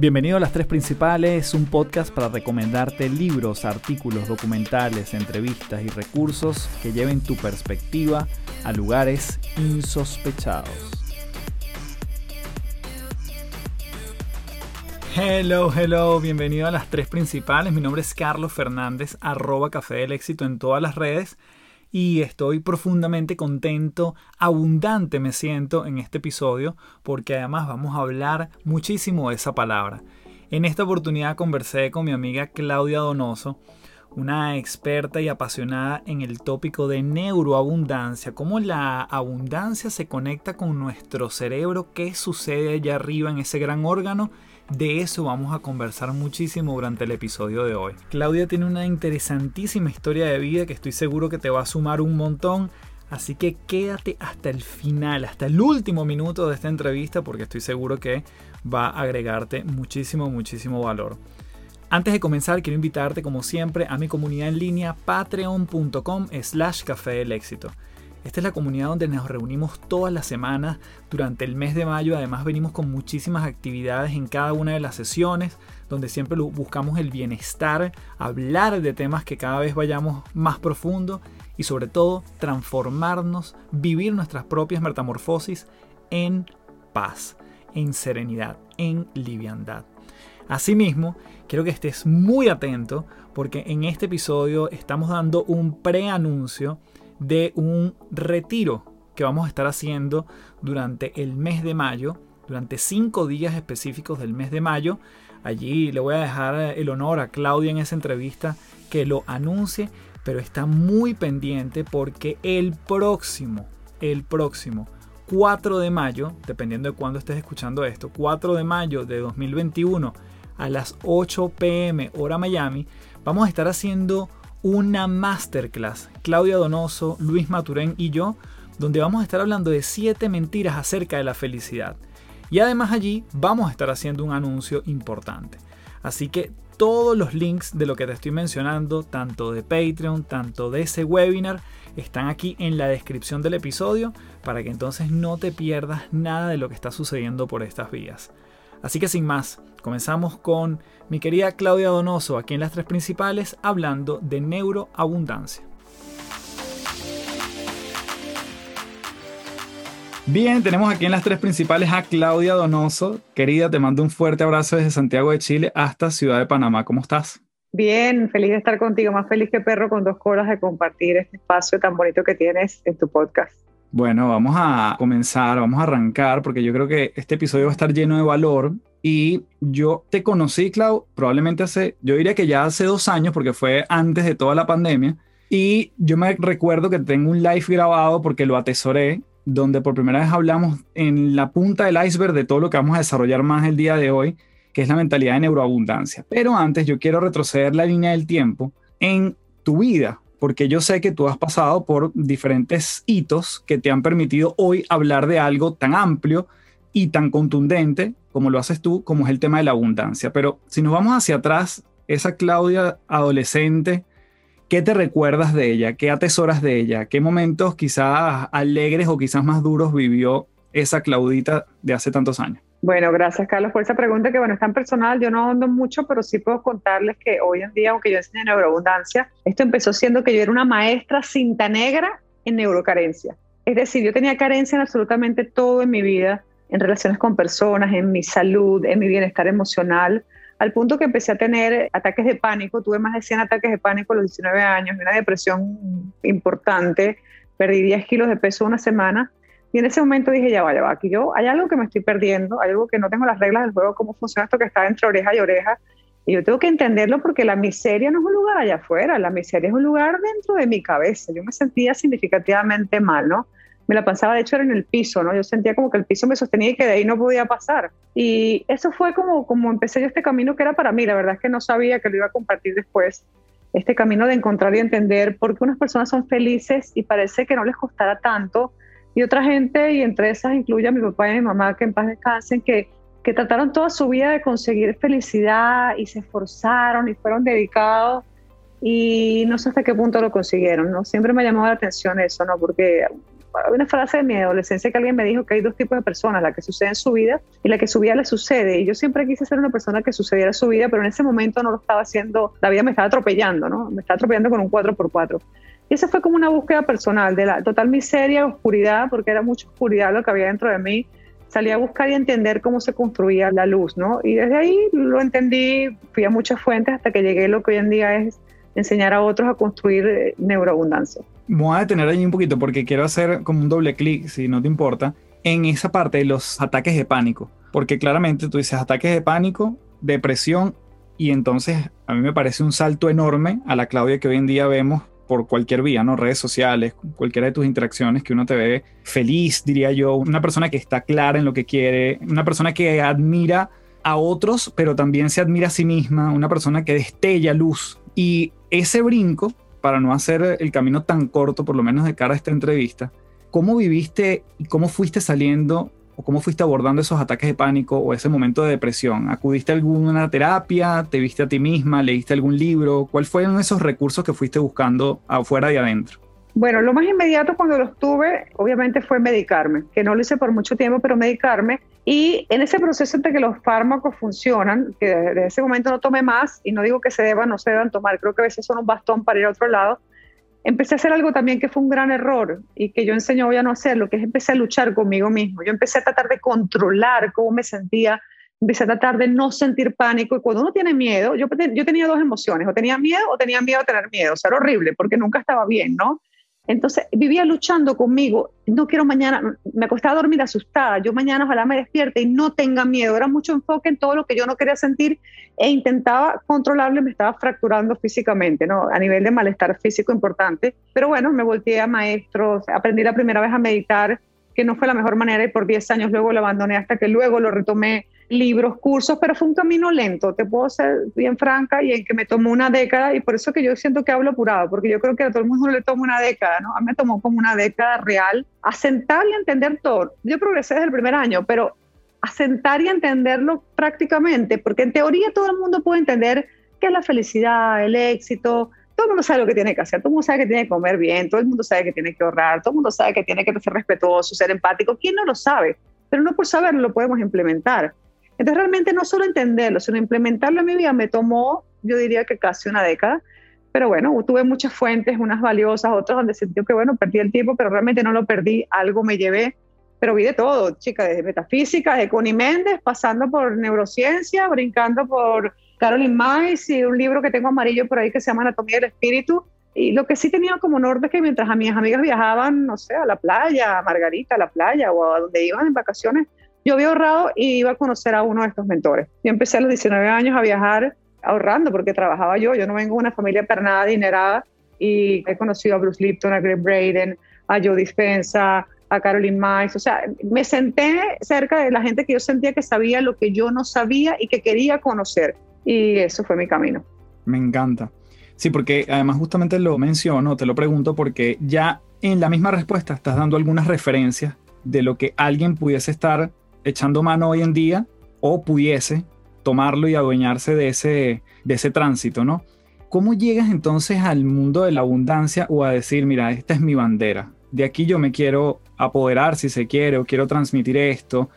Bienvenido a Las Tres Principales, un podcast para recomendarte libros, artículos, documentales, entrevistas y recursos que lleven tu perspectiva a lugares insospechados. Hello, hello, bienvenido a Las Tres Principales. Mi nombre es Carlos Fernández, arroba Café del Éxito en todas las redes y estoy profundamente contento, abundante me siento en este episodio porque además vamos a hablar muchísimo de esa palabra. En esta oportunidad conversé con mi amiga Claudia Donoso, una experta y apasionada en el tópico de neuroabundancia, cómo la abundancia se conecta con nuestro cerebro, qué sucede allá arriba en ese gran órgano de eso vamos a conversar muchísimo durante el episodio de hoy. Claudia tiene una interesantísima historia de vida que estoy seguro que te va a sumar un montón. Así que quédate hasta el final, hasta el último minuto de esta entrevista porque estoy seguro que va a agregarte muchísimo, muchísimo valor. Antes de comenzar, quiero invitarte como siempre a mi comunidad en línea patreon.com slash café del éxito. Esta es la comunidad donde nos reunimos todas las semanas durante el mes de mayo. Además venimos con muchísimas actividades en cada una de las sesiones, donde siempre buscamos el bienestar, hablar de temas que cada vez vayamos más profundo y sobre todo transformarnos, vivir nuestras propias metamorfosis en paz, en serenidad, en liviandad. Asimismo, quiero que estés muy atento porque en este episodio estamos dando un preanuncio de un retiro que vamos a estar haciendo durante el mes de mayo, durante cinco días específicos del mes de mayo. Allí le voy a dejar el honor a Claudia en esa entrevista que lo anuncie, pero está muy pendiente porque el próximo, el próximo 4 de mayo, dependiendo de cuándo estés escuchando esto, 4 de mayo de 2021 a las 8 pm hora Miami, vamos a estar haciendo una masterclass, Claudia Donoso, Luis Maturén y yo, donde vamos a estar hablando de 7 mentiras acerca de la felicidad. Y además allí vamos a estar haciendo un anuncio importante. Así que todos los links de lo que te estoy mencionando, tanto de Patreon, tanto de ese webinar, están aquí en la descripción del episodio para que entonces no te pierdas nada de lo que está sucediendo por estas vías. Así que sin más, comenzamos con mi querida Claudia Donoso aquí en las tres principales hablando de neuroabundancia. Bien, tenemos aquí en las tres principales a Claudia Donoso. Querida, te mando un fuerte abrazo desde Santiago de Chile hasta Ciudad de Panamá. ¿Cómo estás? Bien, feliz de estar contigo, más feliz que perro con dos colas de compartir este espacio tan bonito que tienes en tu podcast. Bueno, vamos a comenzar, vamos a arrancar, porque yo creo que este episodio va a estar lleno de valor. Y yo te conocí, Clau, probablemente hace, yo diría que ya hace dos años, porque fue antes de toda la pandemia. Y yo me recuerdo que tengo un live grabado porque lo atesoré, donde por primera vez hablamos en la punta del iceberg de todo lo que vamos a desarrollar más el día de hoy, que es la mentalidad de neuroabundancia. Pero antes yo quiero retroceder la línea del tiempo en tu vida, porque yo sé que tú has pasado por diferentes hitos que te han permitido hoy hablar de algo tan amplio y tan contundente como lo haces tú, como es el tema de la abundancia. Pero si nos vamos hacia atrás, esa Claudia adolescente, ¿qué te recuerdas de ella? ¿Qué atesoras de ella? ¿Qué momentos quizás alegres o quizás más duros vivió esa Claudita de hace tantos años? Bueno, gracias Carlos por esa pregunta que bueno, es tan personal, yo no ahondo mucho, pero sí puedo contarles que hoy en día, aunque yo enseño neuroabundancia, esto empezó siendo que yo era una maestra cinta negra en neurocarencia. Es decir, yo tenía carencia en absolutamente todo en mi vida, en relaciones con personas, en mi salud, en mi bienestar emocional, al punto que empecé a tener ataques de pánico, tuve más de 100 ataques de pánico a los 19 años, una depresión importante, perdí 10 kilos de peso una semana y en ese momento dije, ya va, ya va, aquí yo, hay algo que me estoy perdiendo, hay algo que no tengo las reglas del juego, cómo funciona esto que está entre oreja y oreja. Y yo tengo que entenderlo porque la miseria no es un lugar allá afuera, la miseria es un lugar dentro de mi cabeza. Yo me sentía significativamente mal, ¿no? Me la pasaba, de hecho, era en el piso, ¿no? Yo sentía como que el piso me sostenía y que de ahí no podía pasar. Y eso fue como, como empecé yo este camino que era para mí. La verdad es que no sabía que lo iba a compartir después. Este camino de encontrar y entender por qué unas personas son felices y parece que no les costará tanto y otra gente, y entre esas incluye a mi papá y a mi mamá, que en paz descansen, que, que trataron toda su vida de conseguir felicidad y se esforzaron y fueron dedicados y no sé hasta qué punto lo consiguieron, ¿no? Siempre me llamó la atención eso, ¿no? Porque hay una frase de mi adolescencia que alguien me dijo que hay dos tipos de personas, la que sucede en su vida y la que su vida le sucede. Y yo siempre quise ser una persona que sucediera su vida, pero en ese momento no lo estaba haciendo, la vida me estaba atropellando, ¿no? Me estaba atropellando con un 4x4. Y esa fue como una búsqueda personal de la total miseria, oscuridad, porque era mucha oscuridad lo que había dentro de mí. Salí a buscar y entender cómo se construía la luz, ¿no? Y desde ahí lo entendí, fui a muchas fuentes hasta que llegué a lo que hoy en día es enseñar a otros a construir eh, neuroabundancia. Voy a detener ahí un poquito porque quiero hacer como un doble clic, si no te importa, en esa parte de los ataques de pánico. Porque claramente tú dices ataques de pánico, depresión, y entonces a mí me parece un salto enorme a la Claudia que hoy en día vemos por cualquier vía, ¿no? Redes sociales, cualquiera de tus interacciones que uno te ve feliz, diría yo, una persona que está clara en lo que quiere, una persona que admira a otros, pero también se admira a sí misma, una persona que destella luz. Y ese brinco, para no hacer el camino tan corto, por lo menos de cara a esta entrevista, ¿cómo viviste y cómo fuiste saliendo o cómo fuiste abordando esos ataques de pánico o ese momento de depresión? ¿Acudiste a alguna terapia? ¿Te viste a ti misma? ¿Leíste algún libro? ¿Cuáles fueron esos recursos que fuiste buscando afuera y adentro? Bueno, lo más inmediato cuando los tuve, obviamente, fue medicarme, que no lo hice por mucho tiempo, pero medicarme. Y en ese proceso entre que los fármacos funcionan, que desde ese momento no tomé más, y no digo que se deban, no se deban tomar, creo que a veces son un bastón para ir a otro lado, empecé a hacer algo también que fue un gran error y que yo enseño hoy a no hacerlo, que es empecé a luchar conmigo mismo. Yo empecé a tratar de controlar cómo me sentía, empecé a tratar de no sentir pánico. Y cuando uno tiene miedo, yo, yo tenía dos emociones, o tenía miedo o tenía miedo a tener miedo. O sea, era horrible porque nunca estaba bien, ¿no? Entonces vivía luchando conmigo, no quiero mañana, me acostaba a dormir asustada, yo mañana ojalá me despierte y no tenga miedo, era mucho enfoque en todo lo que yo no quería sentir e intentaba controlarlo y me estaba fracturando físicamente, ¿no? A nivel de malestar físico importante, pero bueno, me volteé a maestros, aprendí la primera vez a meditar, que no fue la mejor manera y por 10 años luego lo abandoné hasta que luego lo retomé libros, cursos, pero fue un camino lento, te puedo ser bien franca, y en que me tomó una década, y por eso que yo siento que hablo apurado, porque yo creo que a todo el mundo le toma una década, ¿no? A mí me tomó como una década real asentar y entender todo. Yo progresé desde el primer año, pero asentar y entenderlo prácticamente, porque en teoría todo el mundo puede entender qué es la felicidad, el éxito, todo el mundo sabe lo que tiene que hacer, todo el mundo sabe que tiene que comer bien, todo el mundo sabe que tiene que ahorrar, todo el mundo sabe que tiene que ser respetuoso, ser empático, ¿quién no lo sabe? Pero no por saberlo lo podemos implementar. Entonces realmente no solo entenderlo, sino implementarlo en mi vida me tomó, yo diría que casi una década. Pero bueno, tuve muchas fuentes, unas valiosas, otras donde sentí que, bueno, perdí el tiempo, pero realmente no lo perdí, algo me llevé. Pero vi de todo, chica, desde metafísica, de Connie Méndez, pasando por neurociencia, brincando por Caroline Mice y un libro que tengo amarillo por ahí que se llama Anatomía del Espíritu. Y lo que sí tenía como norte es que mientras a mis amigas viajaban, no sé, a la playa, a Margarita, a la playa o a donde iban en vacaciones, yo había ahorrado y iba a conocer a uno de estos mentores. Yo empecé a los 19 años a viajar ahorrando porque trabajaba yo. Yo no vengo de una familia per nada adinerada y he conocido a Bruce Lipton, a Greg Braden, a Joe Dispensa, a Caroline Mice. O sea, me senté cerca de la gente que yo sentía que sabía lo que yo no sabía y que quería conocer. Y eso fue mi camino. Me encanta. Sí, porque además justamente lo menciono, te lo pregunto porque ya en la misma respuesta estás dando algunas referencias de lo que alguien pudiese estar echando mano hoy en día o pudiese tomarlo y adueñarse de ese, de ese tránsito, ¿no? ¿Cómo llegas entonces al mundo de la abundancia o a decir, mira, esta es mi bandera, de aquí yo me quiero apoderar si se quiere o quiero transmitir esto?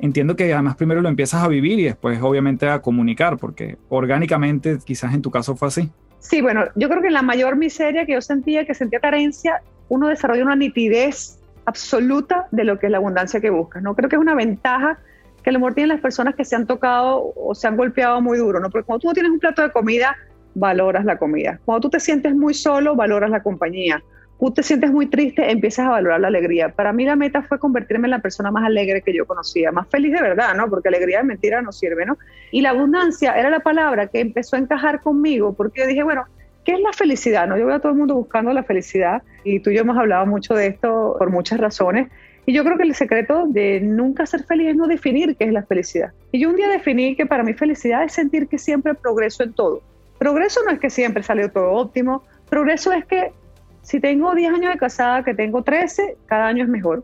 Entiendo que además primero lo empiezas a vivir y después obviamente a comunicar, porque orgánicamente quizás en tu caso fue así. Sí, bueno, yo creo que la mayor miseria que yo sentía, que sentía carencia, uno desarrolla una nitidez absoluta de lo que es la abundancia que buscas. ¿no? Creo que es una ventaja que a lo mejor tienen las personas que se han tocado o se han golpeado muy duro, ¿no? porque cuando tú tienes un plato de comida, valoras la comida. Cuando tú te sientes muy solo, valoras la compañía. Tú te sientes muy triste, empiezas a valorar la alegría. Para mí la meta fue convertirme en la persona más alegre que yo conocía, más feliz de verdad, ¿no? Porque alegría de mentira no sirve, ¿no? Y la abundancia era la palabra que empezó a encajar conmigo, porque yo dije, bueno, ¿Qué es la felicidad? No? Yo veo a todo el mundo buscando la felicidad y tú y yo hemos hablado mucho de esto por muchas razones. Y yo creo que el secreto de nunca ser feliz es no definir qué es la felicidad. Y yo un día definí que para mí felicidad es sentir que siempre progreso en todo. Progreso no es que siempre salió todo óptimo. Progreso es que si tengo 10 años de casada, que tengo 13, cada año es mejor.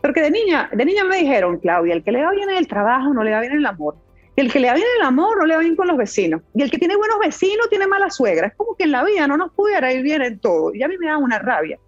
Porque de niña, de niña me dijeron, Claudia, el que le va bien en el trabajo no le va bien en el amor. Y el que le va bien el amor no le va bien con los vecinos. Y el que tiene buenos vecinos tiene mala suegra. Es como que en la vida no nos pudiera ir bien en todo. Y a mí me da una rabia.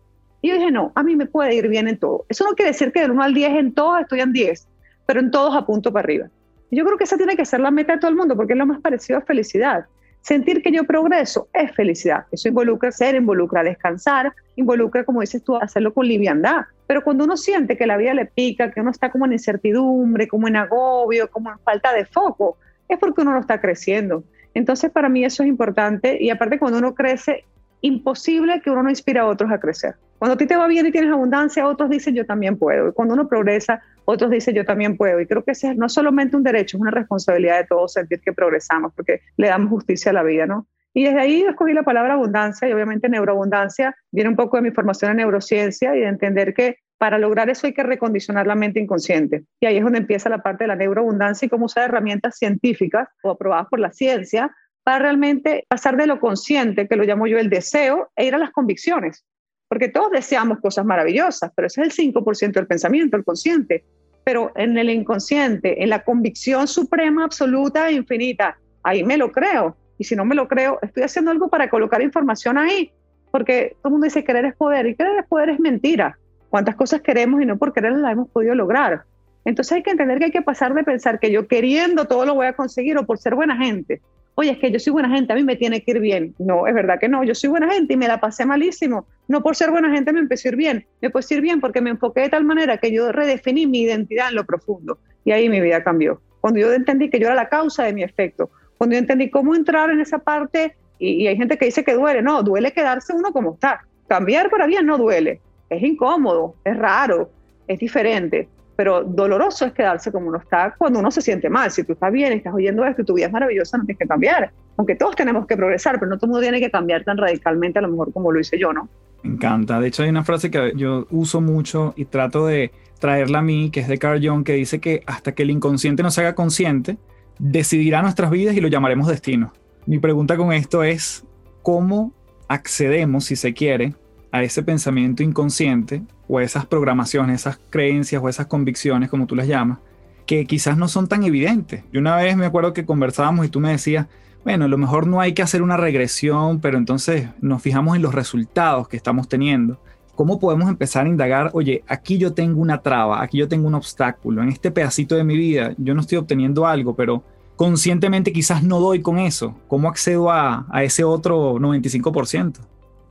Y yo dije, no, a mí me puede ir bien en todo. Eso no quiere decir que del 1 al 10 en todos estoy en 10, pero en todos apunto para arriba. Yo creo que esa tiene que ser la meta de todo el mundo porque es lo más parecido a felicidad. Sentir que yo progreso es felicidad. Eso involucra ser, involucra descansar, involucra, como dices tú, hacerlo con liviandad. Pero cuando uno siente que la vida le pica, que uno está como en incertidumbre, como en agobio, como en falta de foco, es porque uno no está creciendo. Entonces, para mí eso es importante. Y aparte, cuando uno crece, imposible que uno no inspire a otros a crecer. Cuando a ti te va bien y tienes abundancia, otros dicen yo también puedo. Y cuando uno progresa, otros dicen yo también puedo. Y creo que ese no es solamente un derecho, es una responsabilidad de todos sentir que progresamos, porque le damos justicia a la vida, ¿no? Y desde ahí escogí la palabra abundancia y obviamente neuroabundancia viene un poco de mi formación en neurociencia y de entender que para lograr eso hay que recondicionar la mente inconsciente. Y ahí es donde empieza la parte de la neuroabundancia y cómo usar herramientas científicas o aprobadas por la ciencia para realmente pasar de lo consciente, que lo llamo yo el deseo, e ir a las convicciones. Porque todos deseamos cosas maravillosas, pero ese es el 5% del pensamiento, el consciente. Pero en el inconsciente, en la convicción suprema, absoluta e infinita, ahí me lo creo. Y si no me lo creo, estoy haciendo algo para colocar información ahí. Porque todo el mundo dice querer es poder, y querer es poder es mentira. ¿Cuántas cosas queremos y no por querer las hemos podido lograr? Entonces hay que entender que hay que pasar de pensar que yo queriendo todo lo voy a conseguir o por ser buena gente oye, es que yo soy buena gente, a mí me tiene que ir bien. No, es verdad que no, yo soy buena gente y me la pasé malísimo. No por ser buena gente me empecé a ir bien, me puede ir bien porque me enfoqué de tal manera que yo redefiní mi identidad en lo profundo y ahí mi vida cambió. Cuando yo entendí que yo era la causa de mi efecto, cuando yo entendí cómo entrar en esa parte, y, y hay gente que dice que duele, no, duele quedarse uno como está. Cambiar para bien no duele, es incómodo, es raro, es diferente pero doloroso es quedarse como uno está cuando uno se siente mal. Si tú estás bien, estás oyendo esto y tu vida es maravillosa, no tienes que cambiar. Aunque todos tenemos que progresar, pero no todo el mundo tiene que cambiar tan radicalmente, a lo mejor como lo hice yo, ¿no? Me encanta. De hecho, hay una frase que yo uso mucho y trato de traerla a mí, que es de Carl Jung, que dice que hasta que el inconsciente nos haga consciente, decidirá nuestras vidas y lo llamaremos destino. Mi pregunta con esto es, ¿cómo accedemos, si se quiere, a ese pensamiento inconsciente o a esas programaciones, esas creencias o esas convicciones, como tú las llamas, que quizás no son tan evidentes. Yo una vez me acuerdo que conversábamos y tú me decías, bueno, a lo mejor no hay que hacer una regresión, pero entonces nos fijamos en los resultados que estamos teniendo. ¿Cómo podemos empezar a indagar, oye, aquí yo tengo una traba, aquí yo tengo un obstáculo, en este pedacito de mi vida yo no estoy obteniendo algo, pero conscientemente quizás no doy con eso? ¿Cómo accedo a, a ese otro 95%?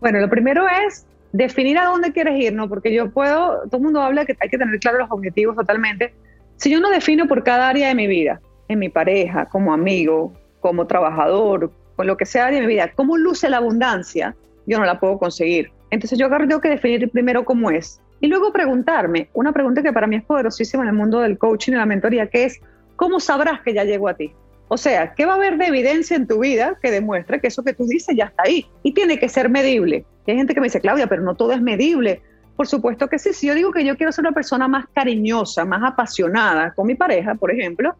Bueno, lo primero es definir a dónde quieres ir, ¿no? Porque yo puedo, todo el mundo habla que hay que tener claros los objetivos totalmente. Si yo no defino por cada área de mi vida, en mi pareja, como amigo, como trabajador, con lo que sea de mi vida, cómo luce la abundancia, yo no la puedo conseguir. Entonces yo tengo que definir primero cómo es. Y luego preguntarme, una pregunta que para mí es poderosísima en el mundo del coaching y la mentoría, que es, ¿cómo sabrás que ya llegó a ti? O sea, ¿qué va a haber de evidencia en tu vida que demuestre que eso que tú dices ya está ahí? Y tiene que ser medible. Hay gente que me dice, Claudia, pero no todo es medible. Por supuesto que sí. Si yo digo que yo quiero ser una persona más cariñosa, más apasionada con mi pareja, por ejemplo,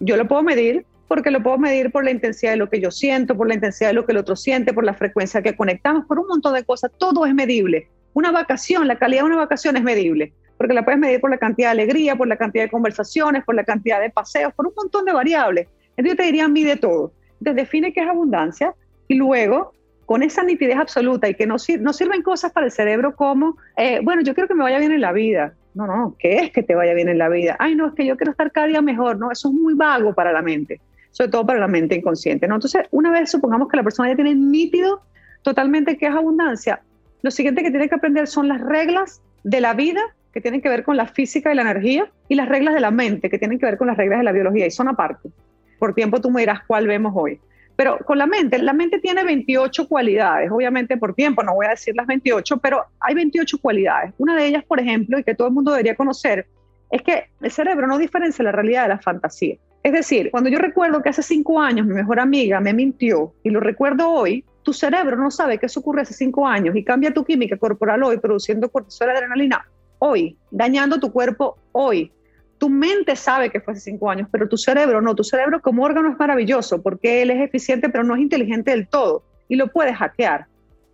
yo lo puedo medir porque lo puedo medir por la intensidad de lo que yo siento, por la intensidad de lo que el otro siente, por la frecuencia que conectamos, por un montón de cosas. Todo es medible. Una vacación, la calidad de una vacación es medible, porque la puedes medir por la cantidad de alegría, por la cantidad de conversaciones, por la cantidad de paseos, por un montón de variables. Entonces yo te diría, mide todo. Entonces define qué es abundancia y luego con esa nitidez absoluta y que no, no sirven cosas para el cerebro como, eh, bueno, yo quiero que me vaya bien en la vida. No, no, ¿qué es que te vaya bien en la vida? Ay, no, es que yo quiero estar cada día mejor. No, eso es muy vago para la mente, sobre todo para la mente inconsciente. ¿no? Entonces, una vez supongamos que la persona ya tiene nítido totalmente qué es abundancia, lo siguiente que tiene que aprender son las reglas de la vida que tienen que ver con la física y la energía y las reglas de la mente que tienen que ver con las reglas de la biología y son aparte por tiempo tú me dirás cuál vemos hoy. Pero con la mente, la mente tiene 28 cualidades, obviamente por tiempo, no voy a decir las 28, pero hay 28 cualidades. Una de ellas, por ejemplo, y que todo el mundo debería conocer, es que el cerebro no diferencia la realidad de la fantasía. Es decir, cuando yo recuerdo que hace cinco años mi mejor amiga me mintió y lo recuerdo hoy, tu cerebro no sabe que eso ocurre hace cinco años y cambia tu química corporal hoy, produciendo cortisol adrenalina hoy, dañando tu cuerpo hoy. Tu mente sabe que fue hace cinco años, pero tu cerebro no. Tu cerebro como órgano es maravilloso porque él es eficiente, pero no es inteligente del todo y lo puedes hackear.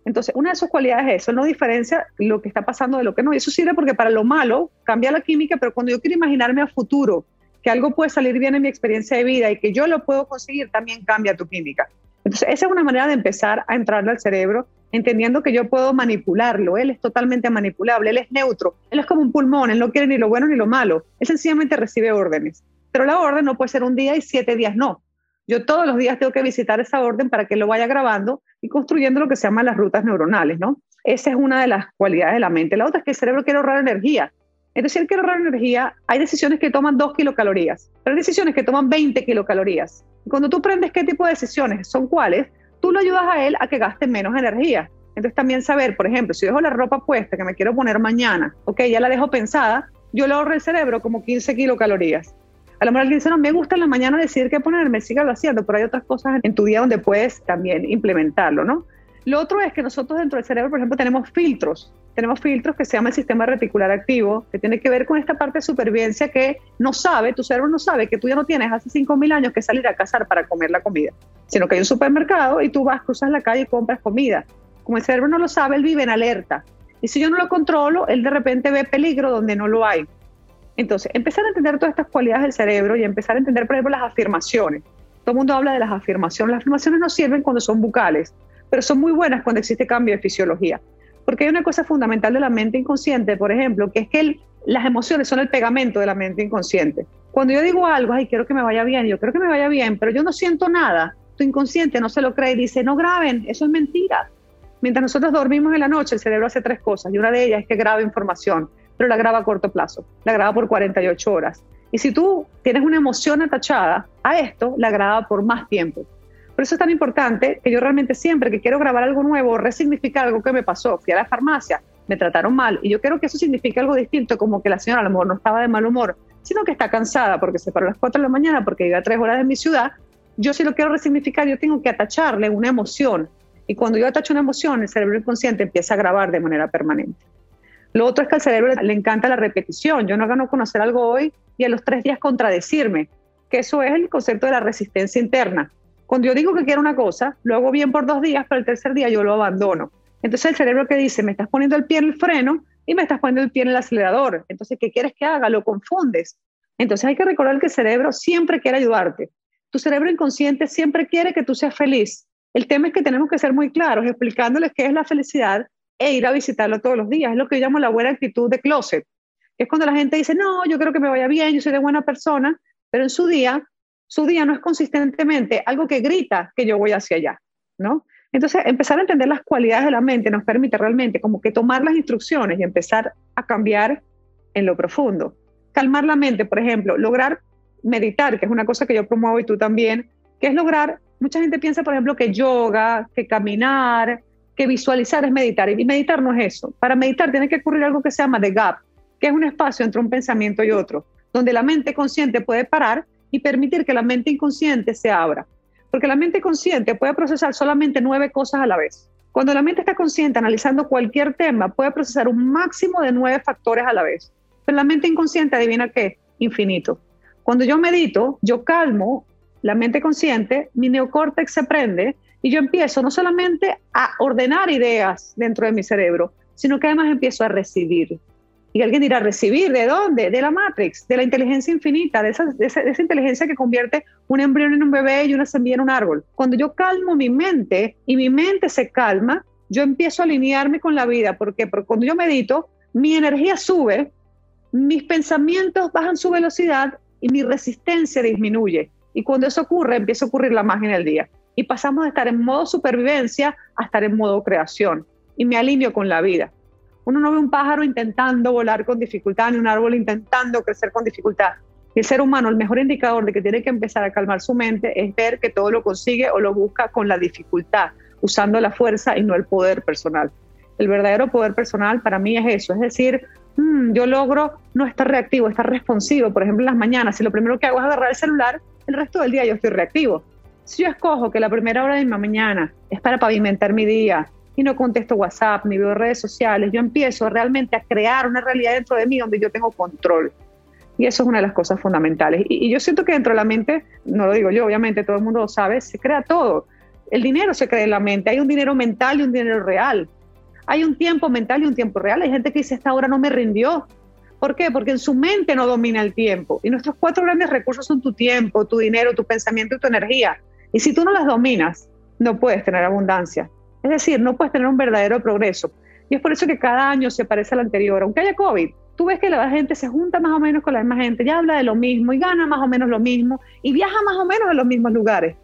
Entonces, una de sus cualidades es eso, no diferencia lo que está pasando de lo que no. Y eso sirve porque para lo malo cambia la química, pero cuando yo quiero imaginarme a futuro que algo puede salir bien en mi experiencia de vida y que yo lo puedo conseguir, también cambia tu química. Entonces, esa es una manera de empezar a entrarle al cerebro, entendiendo que yo puedo manipularlo. Él es totalmente manipulable, él es neutro, él es como un pulmón, él no quiere ni lo bueno ni lo malo, él sencillamente recibe órdenes. Pero la orden no puede ser un día y siete días no. Yo todos los días tengo que visitar esa orden para que lo vaya grabando y construyendo lo que se llama las rutas neuronales, ¿no? Esa es una de las cualidades de la mente. La otra es que el cerebro quiere ahorrar energía. Entonces, él quiere ahorrar energía, hay decisiones que toman 2 kilocalorías, pero hay decisiones que toman 20 kilocalorías. Y cuando tú aprendes qué tipo de decisiones son cuáles, tú lo ayudas a él a que gaste menos energía. Entonces, también saber, por ejemplo, si dejo la ropa puesta que me quiero poner mañana, ok, ya la dejo pensada, yo le ahorro el cerebro como 15 kilocalorías. A lo mejor alguien dice, no, me gusta en la mañana decidir qué ponerme, sígalo haciendo, pero hay otras cosas en tu día donde puedes también implementarlo, ¿no? Lo otro es que nosotros dentro del cerebro, por ejemplo, tenemos filtros. Tenemos filtros que se llama el sistema reticular activo, que tiene que ver con esta parte de supervivencia que no sabe, tu cerebro no sabe que tú ya no tienes hace 5.000 años que salir a cazar para comer la comida, sino que hay un supermercado y tú vas, cruzas la calle y compras comida. Como el cerebro no lo sabe, él vive en alerta. Y si yo no lo controlo, él de repente ve peligro donde no lo hay. Entonces, empezar a entender todas estas cualidades del cerebro y empezar a entender, por ejemplo, las afirmaciones. Todo el mundo habla de las afirmaciones. Las afirmaciones no sirven cuando son bucales, pero son muy buenas cuando existe cambio de fisiología. Porque hay una cosa fundamental de la mente inconsciente, por ejemplo, que es que las emociones son el pegamento de la mente inconsciente. Cuando yo digo algo, ay, quiero que me vaya bien, yo quiero que me vaya bien, pero yo no siento nada, tu inconsciente no se lo cree y dice, no graben, eso es mentira. Mientras nosotros dormimos en la noche, el cerebro hace tres cosas y una de ellas es que graba información pero la graba a corto plazo, la graba por 48 horas. Y si tú tienes una emoción atachada a esto, la graba por más tiempo. Por eso es tan importante que yo realmente siempre que quiero grabar algo nuevo, resignificar algo que me pasó, fui a la farmacia, me trataron mal y yo quiero que eso signifique algo distinto, como que la señora a lo mejor no estaba de mal humor, sino que está cansada porque se paró a las 4 de la mañana porque iba a 3 horas de mi ciudad. Yo si lo quiero resignificar, yo tengo que atacharle una emoción. Y cuando yo atacho una emoción, el cerebro inconsciente empieza a grabar de manera permanente. Lo otro es que al cerebro le encanta la repetición. Yo no gano conocer algo hoy y a los tres días contradecirme, que eso es el concepto de la resistencia interna. Cuando yo digo que quiero una cosa, lo hago bien por dos días, pero el tercer día yo lo abandono. Entonces el cerebro que dice, me estás poniendo el pie en el freno y me estás poniendo el pie en el acelerador. Entonces, ¿qué quieres que haga? Lo confundes. Entonces hay que recordar que el cerebro siempre quiere ayudarte. Tu cerebro inconsciente siempre quiere que tú seas feliz. El tema es que tenemos que ser muy claros explicándoles qué es la felicidad e ir a visitarlo todos los días. Es lo que yo llamo la buena actitud de closet. Es cuando la gente dice, no, yo creo que me vaya bien, yo soy de buena persona, pero en su día, su día no es consistentemente algo que grita que yo voy hacia allá, ¿no? Entonces, empezar a entender las cualidades de la mente nos permite realmente como que tomar las instrucciones y empezar a cambiar en lo profundo. Calmar la mente, por ejemplo, lograr meditar, que es una cosa que yo promuevo y tú también, que es lograr, mucha gente piensa, por ejemplo, que yoga, que caminar, que visualizar es meditar. Y meditar no es eso. Para meditar tiene que ocurrir algo que se llama the gap, que es un espacio entre un pensamiento y otro, donde la mente consciente puede parar y permitir que la mente inconsciente se abra. Porque la mente consciente puede procesar solamente nueve cosas a la vez. Cuando la mente está consciente analizando cualquier tema, puede procesar un máximo de nueve factores a la vez. Pero la mente inconsciente adivina qué, infinito. Cuando yo medito, yo calmo la mente consciente, mi neocórtex se prende y yo empiezo no solamente a ordenar ideas dentro de mi cerebro, sino que además empiezo a recibir. Y alguien dirá, ¿recibir de dónde? De la Matrix, de la inteligencia infinita, de esa, de esa, inteligencia que convierte un embrión en un bebé y una semilla en un árbol. Cuando yo calmo mi mente y mi mente se calma, yo empiezo a alinearme con la vida. ¿Por qué? Porque cuando yo medito, mi energía sube, mis pensamientos bajan su velocidad y mi resistencia disminuye. Y cuando eso ocurre, empieza a ocurrir la magia en el día y pasamos de estar en modo supervivencia a estar en modo creación. Y me alineo con la vida. Uno no ve un pájaro intentando volar con dificultad, ni un árbol intentando crecer con dificultad. Y el ser humano, el mejor indicador de que tiene que empezar a calmar su mente es ver que todo lo consigue o lo busca con la dificultad, usando la fuerza y no el poder personal. El verdadero poder personal para mí es eso, es decir, mm, yo logro no estar reactivo, estar responsivo. Por ejemplo, en las mañanas, si lo primero que hago es agarrar el celular, el resto del día yo estoy reactivo. Si yo escojo que la primera hora de mi mañana es para pavimentar mi día y no contesto WhatsApp ni veo redes sociales, yo empiezo realmente a crear una realidad dentro de mí donde yo tengo control. Y eso es una de las cosas fundamentales. Y, yo siento que dentro de la mente, no lo digo yo, obviamente todo el mundo lo sabe, se crea todo. El dinero se crea en la mente. Hay un dinero mental y un dinero real. Hay un tiempo mental y un tiempo real. Hay gente que dice, esta hora no me rindió. ¿Por qué? Porque en su mente no domina el tiempo. Y nuestros cuatro grandes recursos son tu tiempo, tu dinero, tu pensamiento y tu energía. Y si tú no las dominas, no puedes tener abundancia. Es decir, no puedes tener un verdadero progreso. Y es por eso que cada año se parece al anterior. Aunque haya COVID, tú ves que la gente se junta más o menos con la misma gente, ya habla de lo mismo y gana más o menos lo mismo y viaja más o menos a los mismos lugares.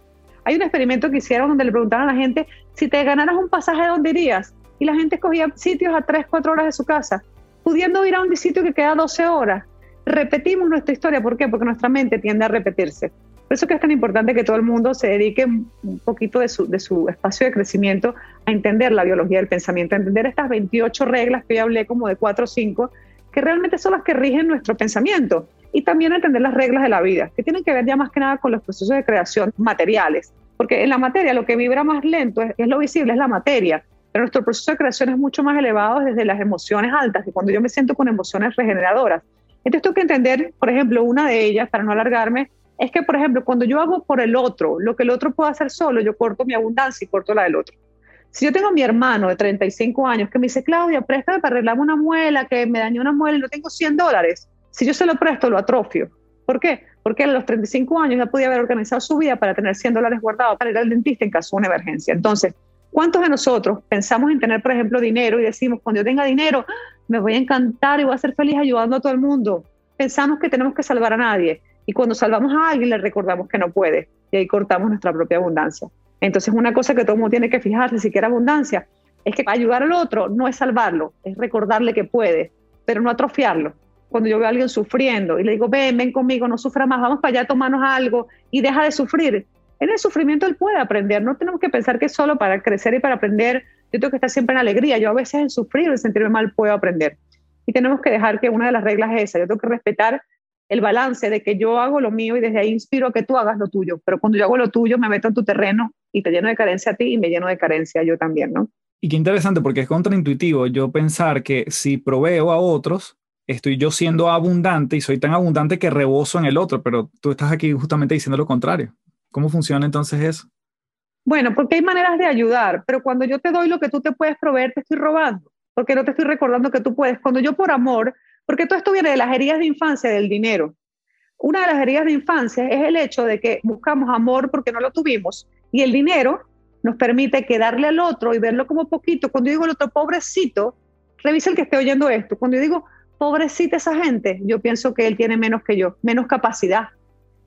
Hay un experimento que hicieron donde le preguntaron a la gente si te ganaras un pasaje, ¿dónde irías? Y la gente escogía sitios a 3, 4 horas de su casa, pudiendo ir a un sitio que queda 12 horas. Repetimos nuestra historia, ¿por qué? Porque nuestra mente tiende a repetirse. Por eso que es tan importante que todo el mundo se dedique un poquito de su, de su espacio de crecimiento a entender la biología del pensamiento, a entender estas 28 reglas que yo hablé como de 4 o 5, que realmente son las que rigen nuestro pensamiento. Y también entender las reglas de la vida, que tienen que ver ya más que nada con los procesos de creación materiales, porque en la materia lo que vibra más lento es, lo visible, es la materia, pero nuestro proceso de creación es mucho más elevado desde las emociones altas, y cuando yo me siento con emociones regeneradoras. Entonces tengo que entender, por ejemplo, una de ellas, para no alargarme, es que, por ejemplo, cuando yo hago por el otro, lo que el otro puede hacer solo, yo corto mi abundancia y corto la del otro. Si yo tengo a mi hermano de 35 años que me dice, Claudia, préstame para arreglarme una muela, que me dañó una muela y no tengo 100 dólares, si yo se lo presto, lo atrofio. ¿Por qué? Porque a los 35 años ya podía haber organizado su vida para tener 100 dólares guardados para ir al dentista en caso de una emergencia. Entonces, ¿cuántos de nosotros pensamos en tener, por ejemplo, dinero y decimos, cuando yo tenga dinero, me voy a encantar y voy a ser feliz ayudando a todo el mundo? Pensamos que tenemos que salvar a nadie. Y cuando salvamos a alguien, le recordamos que no puede. Y ahí cortamos nuestra propia abundancia. Entonces, una cosa que todo mundo tiene que fijarse si quiere abundancia es que ayudar al otro no es salvarlo, es recordarle que puede, pero no atrofiarlo cuando yo veo a alguien sufriendo y le digo, ven, ven conmigo, no sufra más, vamos para allá, tomarnos algo y deja de sufrir. En el sufrimiento él puede aprender, no tenemos que pensar que solo para crecer y para aprender yo tengo que estar siempre en alegría, yo a veces en sufrir en sentirme mal puedo aprender. Y tenemos que dejar que una de las reglas es esa, yo tengo que respetar el balance de que yo hago lo mío y desde ahí inspiro a que tú hagas lo tuyo, pero cuando yo hago lo tuyo me meto en tu terreno y te lleno de carencia a ti y me lleno de carencia yo también, ¿no? Y qué interesante porque es contraintuitivo yo pensar que si proveo a otros, estoy yo siendo abundante y soy tan abundante que reboso en el otro, pero tú estás aquí justamente diciendo lo contrario. ¿Cómo funciona entonces eso? Bueno, porque hay maneras de ayudar, pero cuando yo te doy lo que tú te puedes proveer, te estoy robando, porque no te estoy recordando que tú puedes. Cuando yo por amor, porque todo esto viene de las heridas de infancia, del dinero. Una de las heridas de infancia es el hecho de que buscamos amor porque no lo tuvimos y el dinero nos permite que darle al otro y verlo como poquito. Cuando digo el otro pobrecito, revisa el que esté oyendo esto. Cuando yo digo pobrecita esa gente, yo pienso que él tiene menos que yo, menos capacidad.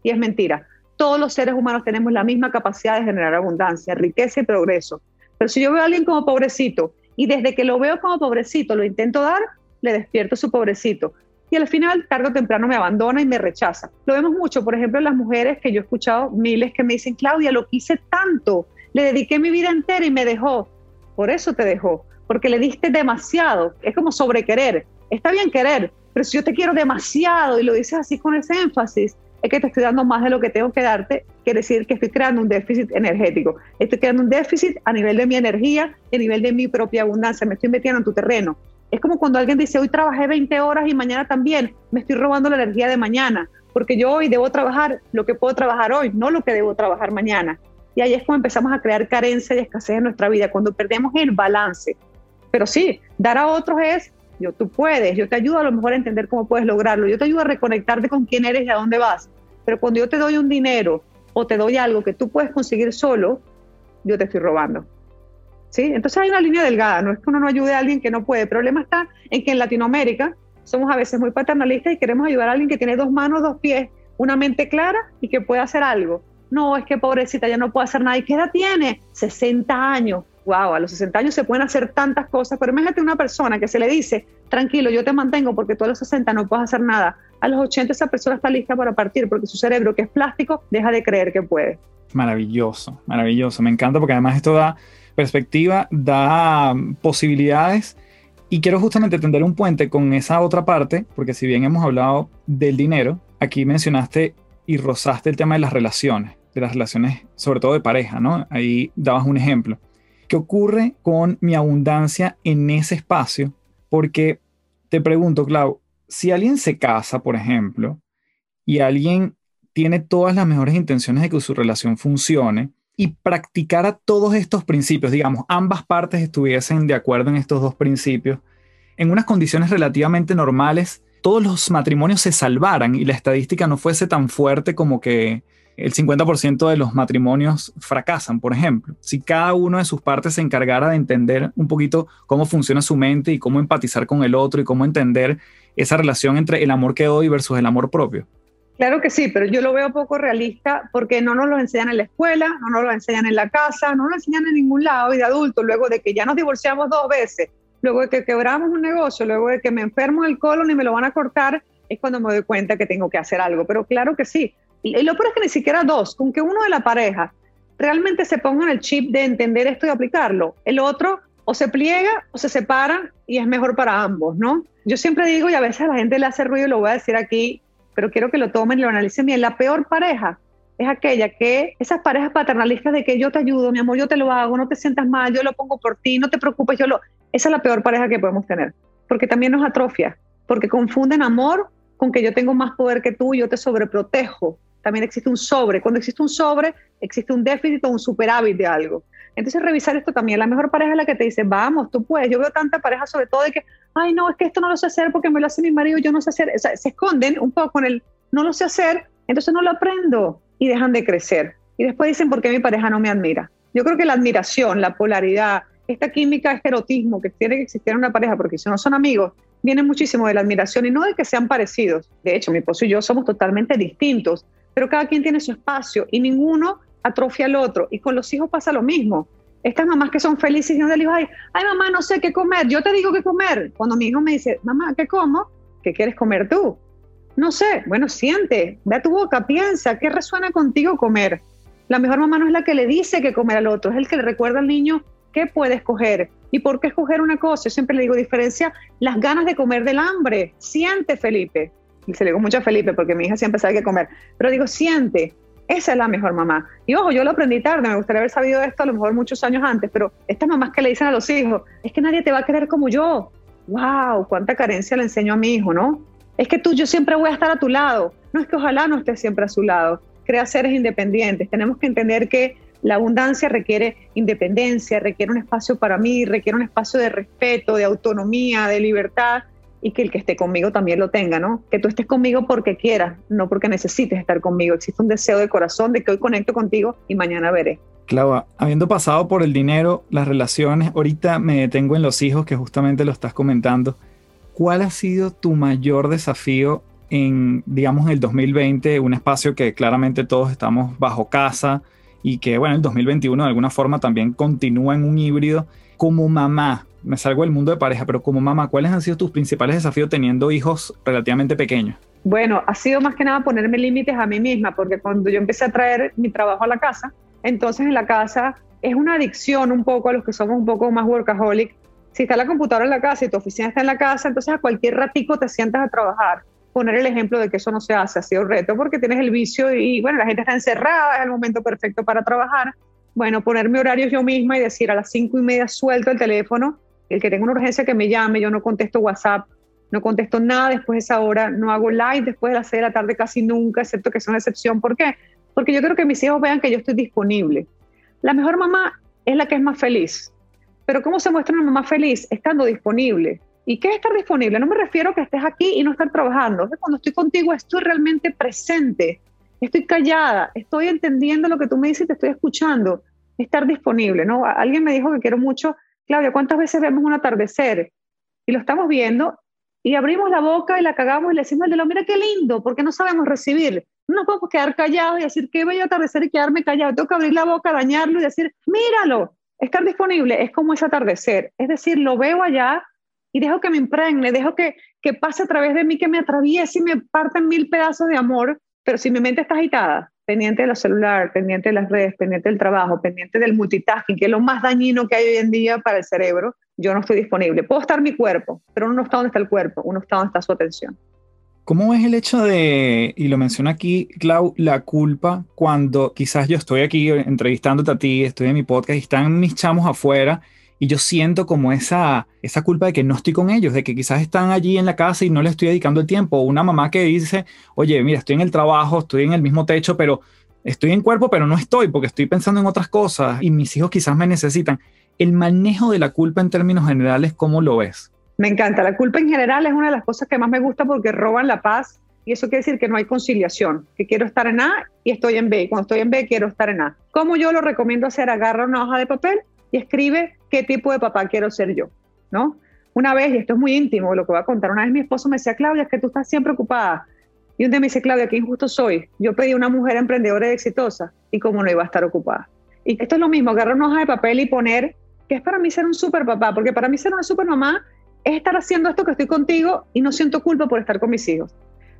Y es mentira. Todos los seres humanos tenemos la misma capacidad de generar abundancia, riqueza y progreso. Pero si yo veo a alguien como pobrecito y desde que lo veo como pobrecito lo intento dar, le despierto su pobrecito. Y al final, tarde o temprano, me abandona y me rechaza. Lo vemos mucho, por ejemplo, en las mujeres que yo he escuchado miles que me dicen, Claudia, lo quise tanto, le dediqué mi vida entera y me dejó. Por eso te dejó, porque le diste demasiado. Es como sobrequerer está bien querer, pero si yo te quiero demasiado y lo dices así con ese énfasis, es que te estoy dando más de lo que tengo que darte, quiere decir que estoy creando un déficit energético. Estoy creando un déficit a nivel de mi energía, a nivel de mi propia abundancia, me estoy metiendo en tu terreno. Es como cuando alguien dice, hoy trabajé 20 horas y mañana también, me estoy robando la energía de mañana, porque yo hoy debo trabajar lo que puedo trabajar hoy, no lo que debo trabajar mañana. Y ahí es cuando empezamos a crear carencia y escasez en nuestra vida, cuando perdemos el balance. Pero sí, dar a otros es yo, tú puedes, yo te ayudo a lo mejor a entender cómo puedes lograrlo, yo te ayudo a reconectarte con quién eres y a dónde vas. Pero cuando yo te doy un dinero o te doy algo que tú puedes conseguir solo, yo te estoy robando. Entonces hay una línea delgada, no es que uno no ayude a alguien que no puede. El problema está en que en Latinoamérica somos a veces muy paternalistas y queremos ayudar a alguien que tiene dos manos, dos pies, una mente clara y que puede hacer algo. No, es que pobrecita ya no puede hacer nada. ¿Y qué edad tiene? 60 años wow, a los 60 años se pueden hacer tantas cosas, pero imagínate una persona que se le dice, tranquilo, yo te mantengo porque tú a los 60 no puedes hacer nada. A los 80 esa persona está lista para partir porque su cerebro, que es plástico, deja de creer que puede. Maravilloso, maravilloso. Me encanta porque además esto da perspectiva, da posibilidades. Y quiero justamente tender un puente con esa otra parte, porque si bien hemos hablado del dinero, aquí mencionaste y rozaste el tema de las relaciones, de las relaciones sobre todo de pareja, ¿no? Ahí dabas un ejemplo. ¿Qué ocurre con mi abundancia en ese espacio? Porque te pregunto, Clau, si alguien se casa, por ejemplo, y alguien tiene todas las mejores intenciones de que su relación funcione y practicara todos estos principios, digamos, ambas partes estuviesen de acuerdo en estos dos principios, en unas condiciones relativamente normales, todos los matrimonios se salvaran y la estadística no fuese tan fuerte como que el 50% de los matrimonios fracasan, por ejemplo. Si cada uno de sus partes se encargara de entender un poquito cómo funciona su mente y cómo empatizar con el otro y cómo entender esa relación entre el amor que doy versus el amor propio. Claro que sí, pero yo lo veo poco realista porque no nos lo enseñan en la escuela, no nos lo enseñan en la casa, no nos lo enseñan en ningún lado y de adulto, luego de que ya nos divorciamos dos veces, luego de que quebramos un negocio, luego de que me enfermo el colon y me lo van a cortar, es cuando me doy cuenta que tengo que hacer algo. Pero claro que sí. Y lo peor es que ni siquiera dos, con que uno de la pareja realmente se ponga en el chip de entender esto y aplicarlo. El otro o se pliega o se separa y es mejor para ambos, ¿no? Yo siempre digo, y a veces a la gente le hace ruido, lo voy a decir aquí, pero quiero que lo tomen y lo analicen bien. La peor pareja es aquella que, esas parejas paternalistas de que yo te ayudo, mi amor, yo te lo hago, no te sientas mal, yo lo pongo por ti, no te preocupes, yo lo... Esa es la peor pareja que podemos tener, porque también nos atrofia, porque confunden amor con que yo tengo más poder que tú yo te sobreprotejo. También existe un sobre. Cuando existe un sobre, existe un déficit o un superávit de algo. Entonces, revisar esto también. La mejor pareja es la que te dice, vamos, tú puedes. Yo veo tanta pareja, sobre todo, de que, ay, no, es que esto no lo sé hacer porque me lo hace mi marido, yo no sé hacer. O sea, se esconden un poco con el, no lo sé hacer, entonces no lo aprendo y dejan de crecer. Y después dicen, ¿por qué mi pareja no me admira? Yo creo que la admiración, la polaridad, esta química, este erotismo que tiene que existir en una pareja, porque si no son amigos, viene muchísimo de la admiración y no de que sean parecidos. De hecho, mi esposo y yo somos totalmente distintos, pero cada quien tiene su espacio y ninguno atrofia al otro. Y con los hijos pasa lo mismo. Estas mamás que son felices y no le digo, ay, ay, mamá, no sé qué comer, yo te digo qué comer. Cuando mi hijo me dice, mamá, ¿qué como? ¿Qué quieres comer tú? No sé, bueno, siente, ve a tu boca, piensa, ¿qué resuena contigo comer? La mejor mamá no es la que le dice qué comer al otro, es el que le recuerda al niño qué puede escoger y por qué escoger una cosa. Yo siempre le digo, diferencia las ganas de comer del hambre. Siente, Felipe. Y se le digo mucho a Felipe porque mi hija siempre sabe qué comer. Pero digo, siente, esa es la mejor mamá. Y ojo, yo lo aprendí tarde, me gustaría haber sabido esto a lo mejor muchos años antes, pero estas mamás que le dicen a los hijos, es que nadie te va a querer como yo. ¡Wow! ¿Cuánta carencia le enseño a mi hijo, no? Es que tú, yo siempre voy a estar a tu lado. No es que ojalá no esté siempre a su lado. Crea seres independientes. Tenemos que entender que la abundancia requiere independencia, requiere un espacio para mí, requiere un espacio de respeto, de autonomía, de libertad y que el que esté conmigo también lo tenga, ¿no? Que tú estés conmigo porque quieras, no porque necesites estar conmigo. Existe un deseo de corazón de que hoy conecto contigo y mañana veré. Claro, habiendo pasado por el dinero, las relaciones, ahorita me detengo en los hijos que justamente lo estás comentando. ¿cuál ha sido tu mayor desafío en, digamos, el 2020, un espacio que claramente todos estamos bajo casa y que, bueno, el 2021 de alguna forma también continúa en un híbrido? Como mamá, me salgo del mundo de pareja, pero como mamá, ¿cuáles han sido tus principales desafíos teniendo hijos relativamente pequeños? Bueno, ha sido más que nada ponerme límites a mí misma, porque cuando yo empecé a traer mi trabajo a la casa, entonces en la casa es una adicción un poco a los que somos un poco más workaholic, si está la computadora en la casa y tu oficina está en la casa, entonces a cualquier ratico te sientas a trabajar. Poner el ejemplo de que eso no se hace ha sido un reto porque tienes el vicio y bueno, la gente está encerrada, es el momento perfecto para trabajar. Bueno, ponerme horarios yo misma y decir a las cinco y media suelto el teléfono, el que tenga una urgencia que me llame, yo no contesto WhatsApp, no contesto nada después de esa hora, no hago live después de las seis de la tarde casi nunca, excepto que sea una excepción. ¿Por qué? Porque yo quiero que mis hijos vean que yo estoy disponible. La mejor mamá es la que es más feliz. Pero ¿cómo se muestra una mamá feliz? Estando disponible. ¿Y qué es estar disponible? No me refiero a que estés aquí y no estar trabajando. Cuando estoy contigo estoy realmente presente, estoy callada, estoy entendiendo lo que tú me dices y te estoy escuchando. Estar disponible, ¿no? Alguien me dijo que quiero mucho, Claudia, ¿cuántas veces vemos un atardecer? Y lo estamos viendo y abrimos la boca y la cagamos y le decimos al de lo, mira qué lindo, porque no sabemos recibir. No nos podemos quedar callados y decir qué bello atardecer y quedarme callado. Tengo que abrir la boca, dañarlo y decir, míralo. Estar disponible es como ese atardecer, es decir, lo veo allá y dejo que me impregne, dejo que, que pase a través de mí, que me atraviese y me parten mil pedazos de amor, pero si mi mente está agitada, pendiente de los celulares, pendiente de las redes, pendiente del trabajo, pendiente del multitasking, que es lo más dañino que hay hoy en día para el cerebro, yo no estoy disponible. Puedo estar mi cuerpo, pero uno no está donde está el cuerpo, uno está donde está su atención. ¿Cómo es el hecho de, y lo menciona aquí, Clau, la culpa cuando quizás yo estoy aquí entrevistándote a ti, estoy en mi podcast y están mis chamos afuera y yo siento como esa, esa culpa de que no estoy con ellos, de que quizás están allí en la casa y no les estoy dedicando el tiempo. Una mamá que dice, oye, mira, estoy en el trabajo, estoy en el mismo techo, pero estoy en cuerpo, pero no estoy porque estoy pensando en otras cosas y mis hijos quizás me necesitan. El manejo de la culpa en términos generales, ¿cómo lo ves? Me encanta. La culpa en general es una de las cosas que más me gusta porque roban la paz y eso quiere decir que no hay conciliación, que quiero estar en A y estoy en B, cuando estoy en B quiero estar en A. ¿Cómo yo lo recomiendo hacer? Agarra una hoja de papel y escribe qué tipo de papá quiero ser yo, ¿no? Una vez, y esto es muy íntimo, lo que voy a contar, una vez mi esposo me decía, Claudia, es que tú estás siempre ocupada. Y un día me dice, Claudia, qué injusto soy. Yo pedí una mujer emprendedora y exitosa, y cómo no iba a estar ocupada. Y esto es lo mismo, agarrar una hoja de papel y poner que es para mí ser un super papá, porque para mí ser una super mamá es estar haciendo esto que estoy contigo y no siento culpa por estar con mis hijos.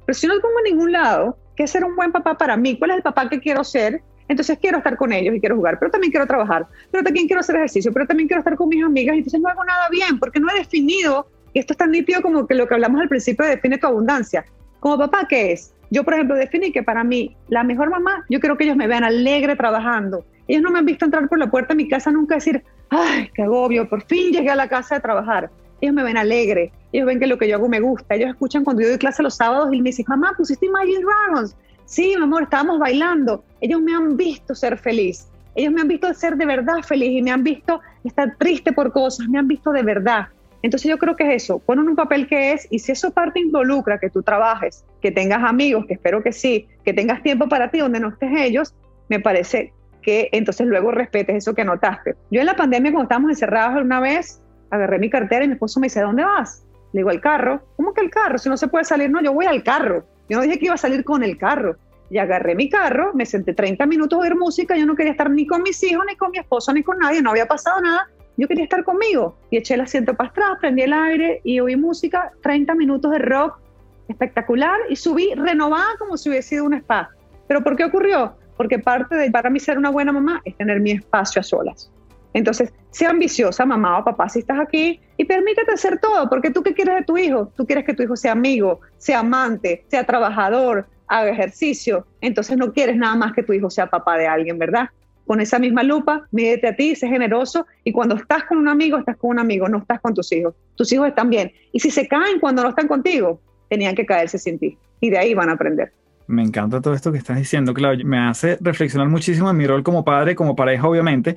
Pero si no lo pongo en ningún lado, ¿qué es ser un buen papá para mí? ¿Cuál es el papá que quiero ser? Entonces quiero estar con ellos y quiero jugar, pero también quiero trabajar, pero también quiero hacer ejercicio, pero también quiero estar con mis amigas entonces no hago nada bien porque no he definido, y esto es tan nítido como que lo que hablamos al principio define tu abundancia. Como papá, ¿qué es? Yo, por ejemplo, definí que para mí la mejor mamá, yo quiero que ellos me vean alegre trabajando. Ellos no me han visto entrar por la puerta de mi casa nunca decir, ay, qué agobio, por fin llegué a la casa de trabajar. Ellos me ven alegre, ellos ven que lo que yo hago me gusta, ellos escuchan cuando yo doy clase los sábados y me dicen, mamá, pusiste Imagine Dragons. Sí, mi amor, estábamos bailando. Ellos me han visto ser feliz. Ellos me han visto ser de verdad feliz y me han visto estar triste por cosas, me han visto de verdad. Entonces yo creo que es eso, ponen un papel que es y si eso parte involucra que tú trabajes, que tengas amigos, que espero que sí, que tengas tiempo para ti donde no estés ellos, me parece que entonces luego respetes eso que notaste. Yo en la pandemia cuando estábamos encerrados una vez, agarré mi cartera y mi esposo me dice, ¿dónde vas? Le digo, al carro. ¿Cómo que al carro? Si no se puede salir, no, yo voy al carro. Yo no dije que iba a salir con el carro. Y agarré mi carro, me senté 30 minutos a oír música, yo no quería estar ni con mis hijos, ni con mi esposo, ni con nadie, no había pasado nada. Yo quería estar conmigo. Y eché el asiento para atrás, prendí el aire y oí música, 30 minutos de rock espectacular y subí renovada como si hubiese sido un spa. ¿Pero por qué ocurrió? Porque parte de para mí ser una buena mamá es tener mi espacio a solas. Entonces, sea ambiciosa, mamá o papá, si estás aquí, y permítete hacer todo, porque tú qué quieres de tu hijo? Tú quieres que tu hijo sea amigo, sea amante, sea trabajador, haga ejercicio. Entonces no quieres nada más que tu hijo sea papá de alguien, ¿verdad? Con esa misma lupa, mídete a ti, sé generoso, y cuando estás con un amigo, estás con un amigo, no estás con tus hijos. Tus hijos están bien. Y si se caen cuando no están contigo, tenían que caerse sin ti. Y de ahí van a aprender. Me encanta todo esto que estás diciendo, Claudio. Me hace reflexionar muchísimo en mi rol como padre, como pareja, obviamente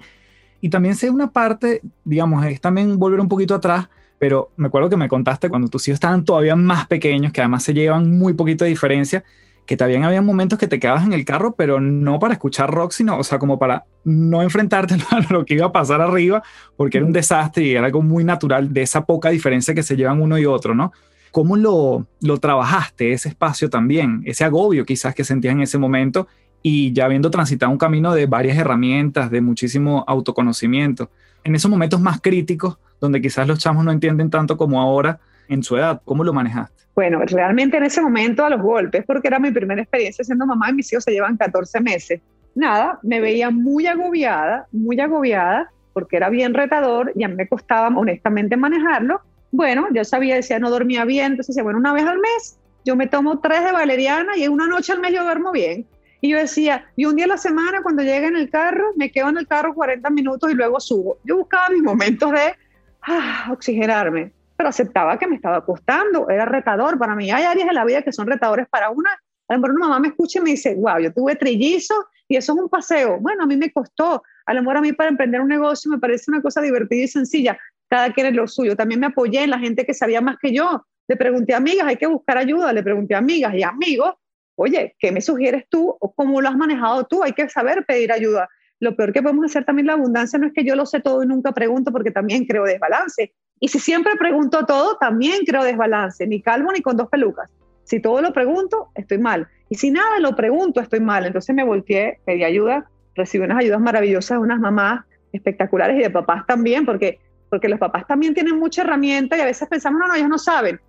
y también sé una parte, digamos, es también volver un poquito atrás, pero me acuerdo que me contaste cuando tus hijos estaban todavía más pequeños, que además se llevan muy poquito de diferencia, que también había momentos que te quedabas en el carro, pero no para escuchar rock, sino, o sea, como para no enfrentarte a lo que iba a pasar arriba, porque era un desastre y era algo muy natural de esa poca diferencia que se llevan uno y otro, ¿no? ¿Cómo lo, lo trabajaste, ese espacio también, ese agobio quizás que sentías en ese momento y ya habiendo transitado un camino de varias herramientas, de muchísimo autoconocimiento, en esos momentos más críticos, donde quizás los chamos no entienden tanto como ahora en su edad, ¿cómo lo manejaste? Bueno, realmente en ese momento a los golpes, porque era mi primera experiencia siendo mamá y mis hijos se llevan 14 meses. Nada, me veía muy agobiada, muy agobiada, porque era bien retador y me costaba honestamente manejarlo. Bueno, yo sabía, decía, no dormía bien, entonces decía, bueno, una vez al mes yo me tomo tres de valeriana y una noche al mes yo duermo bien. Y yo decía, y un día a la semana cuando llegue en el carro, me quedo en el carro 40 minutos y luego subo. Yo buscaba mis momentos de ah, oxigenarme, pero aceptaba que me estaba costando, era retador para mí. Hay áreas de la vida que son retadores para una. A lo mejor una mamá me escucha y me dice, wow, yo tuve trillizos y eso es un paseo. Bueno, a mí me costó. A lo mejor a mí para emprender un negocio me parece una cosa divertida y sencilla. Cada quien es lo suyo. También me apoyé en la gente que sabía más que yo. Le pregunté a amigas, hay que buscar ayuda. Le pregunté a amigas y amigos oye, ¿qué me sugieres tú o cómo lo has manejado tú? Hay que saber pedir ayuda. Lo peor que podemos hacer también la abundancia no es que yo lo sé todo y nunca pregunto porque también creo desbalance. Y si siempre pregunto todo, también creo desbalance, ni calvo ni con dos pelucas. Si todo lo pregunto, estoy mal. Y si nada lo pregunto, estoy mal. Entonces me volteé, pedí ayuda, recibí unas ayudas maravillosas de unas mamás espectaculares y de papás también, porque, porque los papás también tienen mucha herramienta y a veces pensamos, no, no, ellos no saben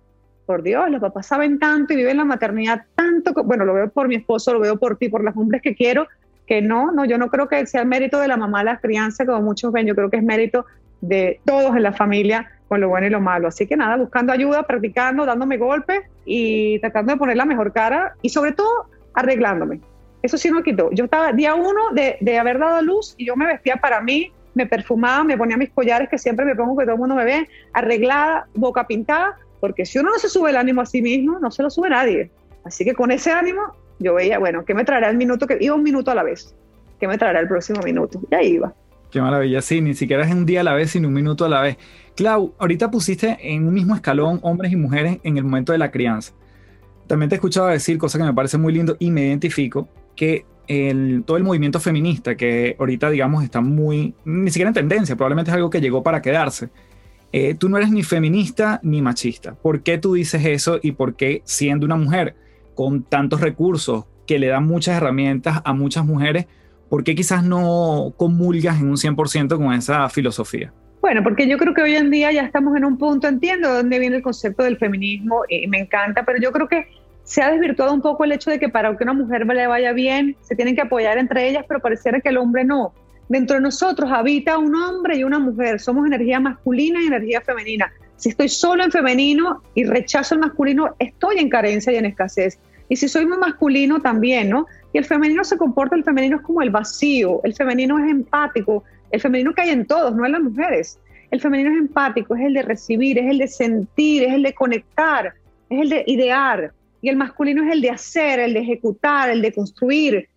por Dios, los papás saben tanto y viven la maternidad tanto, bueno, lo veo por mi esposo, lo veo por ti, por los hombres que quiero, que no, no, yo no creo que sea el mérito de la mamá la crianza, como muchos ven, yo creo que es mérito de todos en la familia con lo bueno y lo malo. Así que nada, buscando ayuda, practicando, dándome golpes y tratando de poner la mejor cara y sobre todo arreglándome. Eso sí no quitó. Yo estaba día uno de, de haber dado luz y yo me vestía para mí, me perfumaba, me ponía mis collares que siempre me pongo que todo el mundo me ve, arreglada, boca pintada, porque si uno no se sube el ánimo a sí mismo, no se lo sube nadie. Así que con ese ánimo, yo veía, bueno, ¿qué me traerá el minuto? que Iba un minuto a la vez. ¿Qué me traerá el próximo minuto? Y ahí iba. Qué maravilla, sí, ni siquiera es un día a la vez, sino un minuto a la vez. Clau, ahorita pusiste en un mismo escalón hombres y mujeres en el momento de la crianza. También te he escuchado decir, cosa que me parece muy lindo y me identifico, que el, todo el movimiento feminista, que ahorita digamos está muy, ni siquiera en tendencia, probablemente es algo que llegó para quedarse. Eh, tú no eres ni feminista ni machista. ¿Por qué tú dices eso y por qué siendo una mujer con tantos recursos que le dan muchas herramientas a muchas mujeres, por qué quizás no comulgas en un 100% con esa filosofía? Bueno, porque yo creo que hoy en día ya estamos en un punto, entiendo de dónde viene el concepto del feminismo y me encanta, pero yo creo que se ha desvirtuado un poco el hecho de que para que una mujer le vaya bien, se tienen que apoyar entre ellas, pero pareciera que el hombre no. Dentro de nosotros habita un hombre y una mujer, somos energía masculina y energía femenina. Si estoy solo en femenino y rechazo el masculino, estoy en carencia y en escasez. Y si soy muy masculino, también, ¿no? Y el femenino se comporta, el femenino es como el vacío, el femenino es empático, el femenino que hay en todos, no en las mujeres. El femenino es empático, es el de recibir, es el de sentir, es el de conectar, es el de idear. Y el masculino es el de hacer, el de ejecutar, el de construir.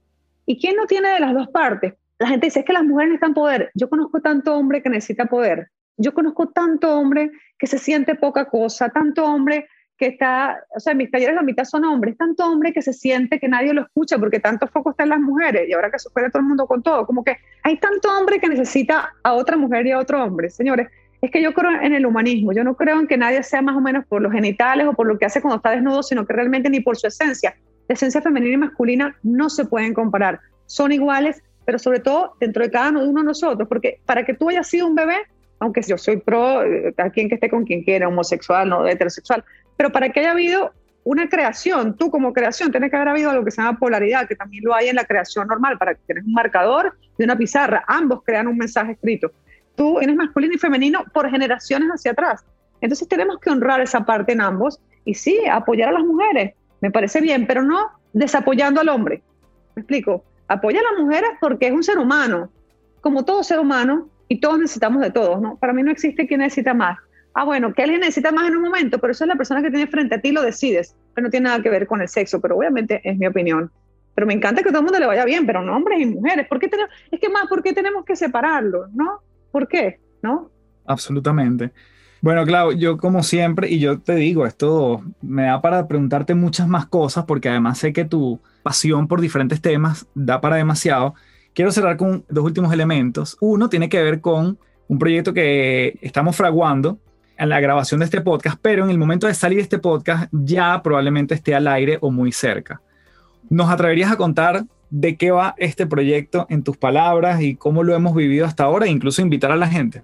¿Y quién no tiene de las dos partes? La gente dice, es que las mujeres necesitan poder. Yo conozco tanto hombre que necesita poder. Yo conozco tanto hombre que se siente poca cosa, tanto hombre que está, o sea, mis talleres la mitad son hombres, tanto hombre que se siente que nadie lo escucha porque tanto foco está en las mujeres y ahora que se todo el mundo con todo, como que hay tanto hombre que necesita a otra mujer y a otro hombre. Señores, es que yo creo en el humanismo, yo no creo en que nadie sea más o menos por los genitales o por lo que hace cuando está desnudo, sino que realmente ni por su esencia. La esencia femenina y masculina no se pueden comparar, son iguales, pero sobre todo dentro de cada uno de nosotros, porque para que tú hayas sido un bebé, aunque yo soy pro, eh, a quien que esté con quien quiera, homosexual, no heterosexual, pero para que haya habido una creación, tú como creación, tiene que haber habido algo que se llama polaridad, que también lo hay en la creación normal, para que tienes un marcador de una pizarra, ambos crean un mensaje escrito. Tú eres masculino y femenino por generaciones hacia atrás. Entonces tenemos que honrar esa parte en ambos y sí, apoyar a las mujeres, me parece bien, pero no desapoyando al hombre. ¿Me explico? Apoya a las mujeres porque es un ser humano, como todo ser humano, y todos necesitamos de todos, ¿no? Para mí no existe quien necesita más ah, bueno, que alguien necesita más en un momento, pero eso es la persona que tiene frente a ti lo decides, pero no tiene nada que ver con el sexo, pero obviamente es mi opinión. Pero me encanta que todo el mundo le vaya bien, pero no hombres y mujeres. ¿Por qué tenemos, es que más, ¿por qué tenemos que separarlo? ¿No? ¿Por qué? ¿No? Absolutamente. Bueno, Clau, yo como siempre, y yo te digo, esto me da para preguntarte muchas más cosas, porque además sé que tu pasión por diferentes temas da para demasiado. Quiero cerrar con dos últimos elementos. Uno tiene que ver con un proyecto que estamos fraguando, en la grabación de este podcast, pero en el momento de salir este podcast ya probablemente esté al aire o muy cerca. ¿Nos atreverías a contar de qué va este proyecto en tus palabras y cómo lo hemos vivido hasta ahora e incluso invitar a la gente?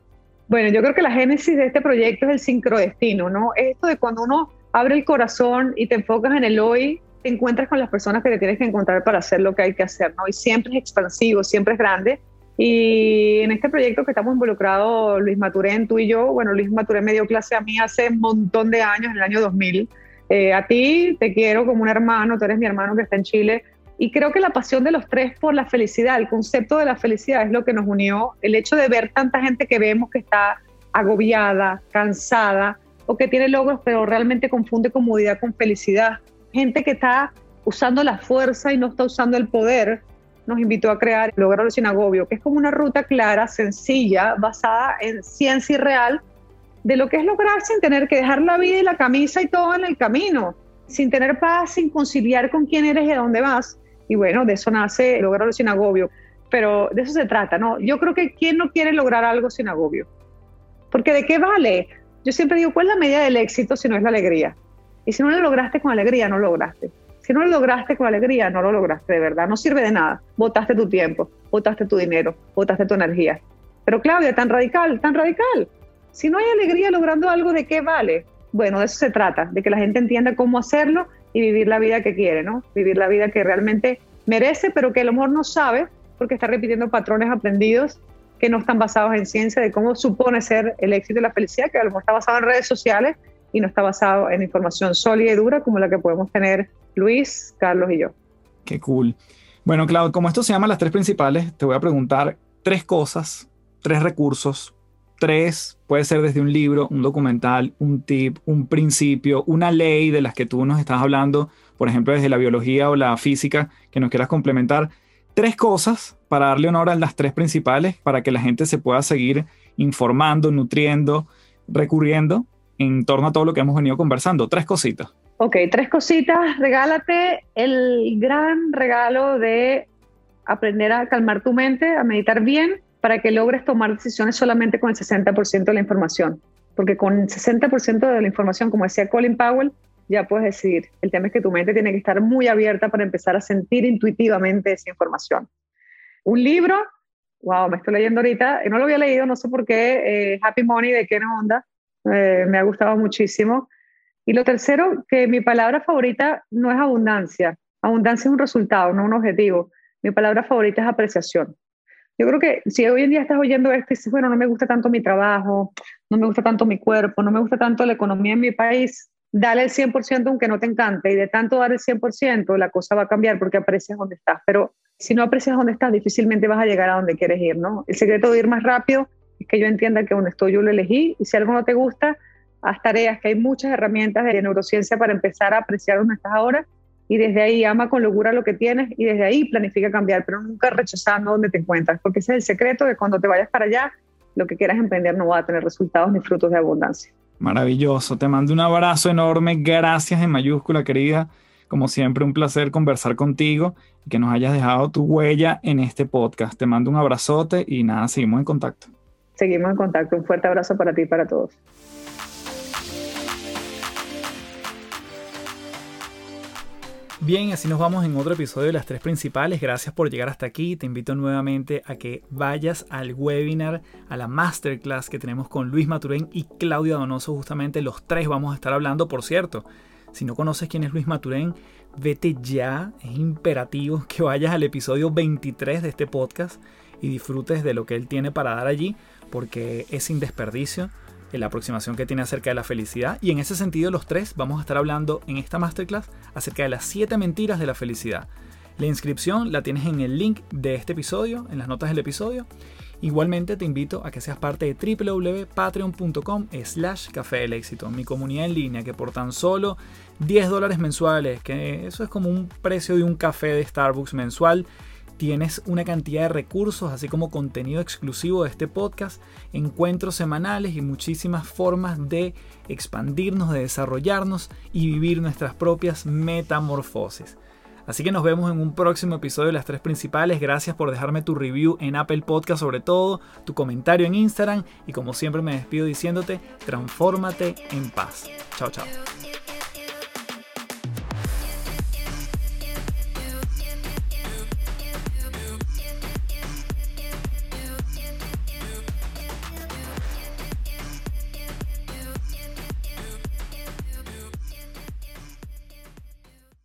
Bueno, yo creo que la génesis de este proyecto es el sincrodestino, ¿no? Esto de cuando uno abre el corazón y te enfocas en el hoy, te encuentras con las personas que te tienes que encontrar para hacer lo que hay que hacer, ¿no? Y siempre es expansivo, siempre es grande y en este proyecto que estamos involucrados, Luis Maturén, tú y yo, bueno, Luis Maturén me dio clase a mí hace un montón de años, en el año 2000. Eh, a ti te quiero como un hermano, tú eres mi hermano que está en Chile. Y creo que la pasión de los tres por la felicidad, el concepto de la felicidad es lo que nos unió. El hecho de ver tanta gente que vemos que está agobiada, cansada o que tiene logros, pero realmente confunde comodidad con felicidad. Gente que está usando la fuerza y no está usando el poder nos invitó a crear Lograrlo sin agobio, que es como una ruta clara, sencilla, basada en ciencia y real de lo que es lograr sin tener que dejar la vida y la camisa y todo en el camino, sin tener paz, sin conciliar con quién eres y a dónde vas. Y bueno, de eso nace Lograrlo sin agobio. Pero de eso se trata, ¿no? Yo creo que ¿quién no quiere lograr algo sin agobio? Porque ¿de qué vale? Yo siempre digo, ¿cuál es la medida del éxito si no es la alegría? Y si no lo lograste con alegría, no lo lograste. Si no lo lograste con alegría, no lo lograste de verdad. No sirve de nada. Votaste tu tiempo, votaste tu dinero, votaste tu energía. Pero Claudia, tan radical, tan radical. Si no hay alegría logrando algo, ¿de qué vale? Bueno, de eso se trata, de que la gente entienda cómo hacerlo y vivir la vida que quiere, ¿no? Vivir la vida que realmente merece, pero que el amor no sabe porque está repitiendo patrones aprendidos que no están basados en ciencia de cómo supone ser el éxito y la felicidad, que a lo mejor está basado en redes sociales y no está basado en información sólida y dura como la que podemos tener Luis, Carlos y yo. Qué cool. Bueno, Claudio, como esto se llama las tres principales, te voy a preguntar tres cosas, tres recursos, tres, puede ser desde un libro, un documental, un tip, un principio, una ley de las que tú nos estás hablando, por ejemplo, desde la biología o la física, que nos quieras complementar. Tres cosas para darle honor a las tres principales, para que la gente se pueda seguir informando, nutriendo, recurriendo en torno a todo lo que hemos venido conversando. Tres cositas. Ok, tres cositas. Regálate el gran regalo de aprender a calmar tu mente, a meditar bien, para que logres tomar decisiones solamente con el 60% de la información. Porque con el 60% de la información, como decía Colin Powell, ya puedes decidir. El tema es que tu mente tiene que estar muy abierta para empezar a sentir intuitivamente esa información. Un libro, wow, me estoy leyendo ahorita, no lo había leído, no sé por qué, eh, Happy Money de Ken Honda, eh, me ha gustado muchísimo. Y lo tercero, que mi palabra favorita no es abundancia, abundancia es un resultado, no un objetivo. Mi palabra favorita es apreciación. Yo creo que si hoy en día estás oyendo esto y dices, bueno, no me gusta tanto mi trabajo, no me gusta tanto mi cuerpo, no me gusta tanto la economía en mi país, dale el 100% aunque no te encante y de tanto dar el 100% la cosa va a cambiar porque aprecias dónde estás, pero si no aprecias dónde estás difícilmente vas a llegar a donde quieres ir, ¿no? El secreto de ir más rápido es que yo entienda que donde estoy yo lo elegí y si algo no te gusta, haz tareas, que hay muchas herramientas de neurociencia para empezar a apreciar dónde estás ahora y desde ahí ama con locura lo que tienes y desde ahí planifica cambiar, pero nunca rechazando donde te encuentras, porque ese es el secreto de cuando te vayas para allá, lo que quieras emprender no va a tener resultados ni frutos de abundancia. Maravilloso, te mando un abrazo enorme, gracias en mayúscula querida, como siempre un placer conversar contigo y que nos hayas dejado tu huella en este podcast. Te mando un abrazote y nada, seguimos en contacto. Seguimos en contacto, un fuerte abrazo para ti y para todos. Bien, así nos vamos en otro episodio de las tres principales. Gracias por llegar hasta aquí. Te invito nuevamente a que vayas al webinar, a la masterclass que tenemos con Luis Maturén y Claudia Donoso. Justamente los tres vamos a estar hablando, por cierto. Si no conoces quién es Luis Maturén, vete ya. Es imperativo que vayas al episodio 23 de este podcast y disfrutes de lo que él tiene para dar allí, porque es sin desperdicio la aproximación que tiene acerca de la felicidad. Y en ese sentido, los tres vamos a estar hablando en esta masterclass acerca de las siete mentiras de la felicidad. La inscripción la tienes en el link de este episodio, en las notas del episodio. Igualmente te invito a que seas parte de www.patreon.com slash café del éxito, mi comunidad en línea que por tan solo 10 dólares mensuales, que eso es como un precio de un café de Starbucks mensual, Tienes una cantidad de recursos, así como contenido exclusivo de este podcast, encuentros semanales y muchísimas formas de expandirnos, de desarrollarnos y vivir nuestras propias metamorfosis. Así que nos vemos en un próximo episodio de las tres principales. Gracias por dejarme tu review en Apple Podcast sobre todo, tu comentario en Instagram y como siempre me despido diciéndote, transfórmate en paz. Chao, chao.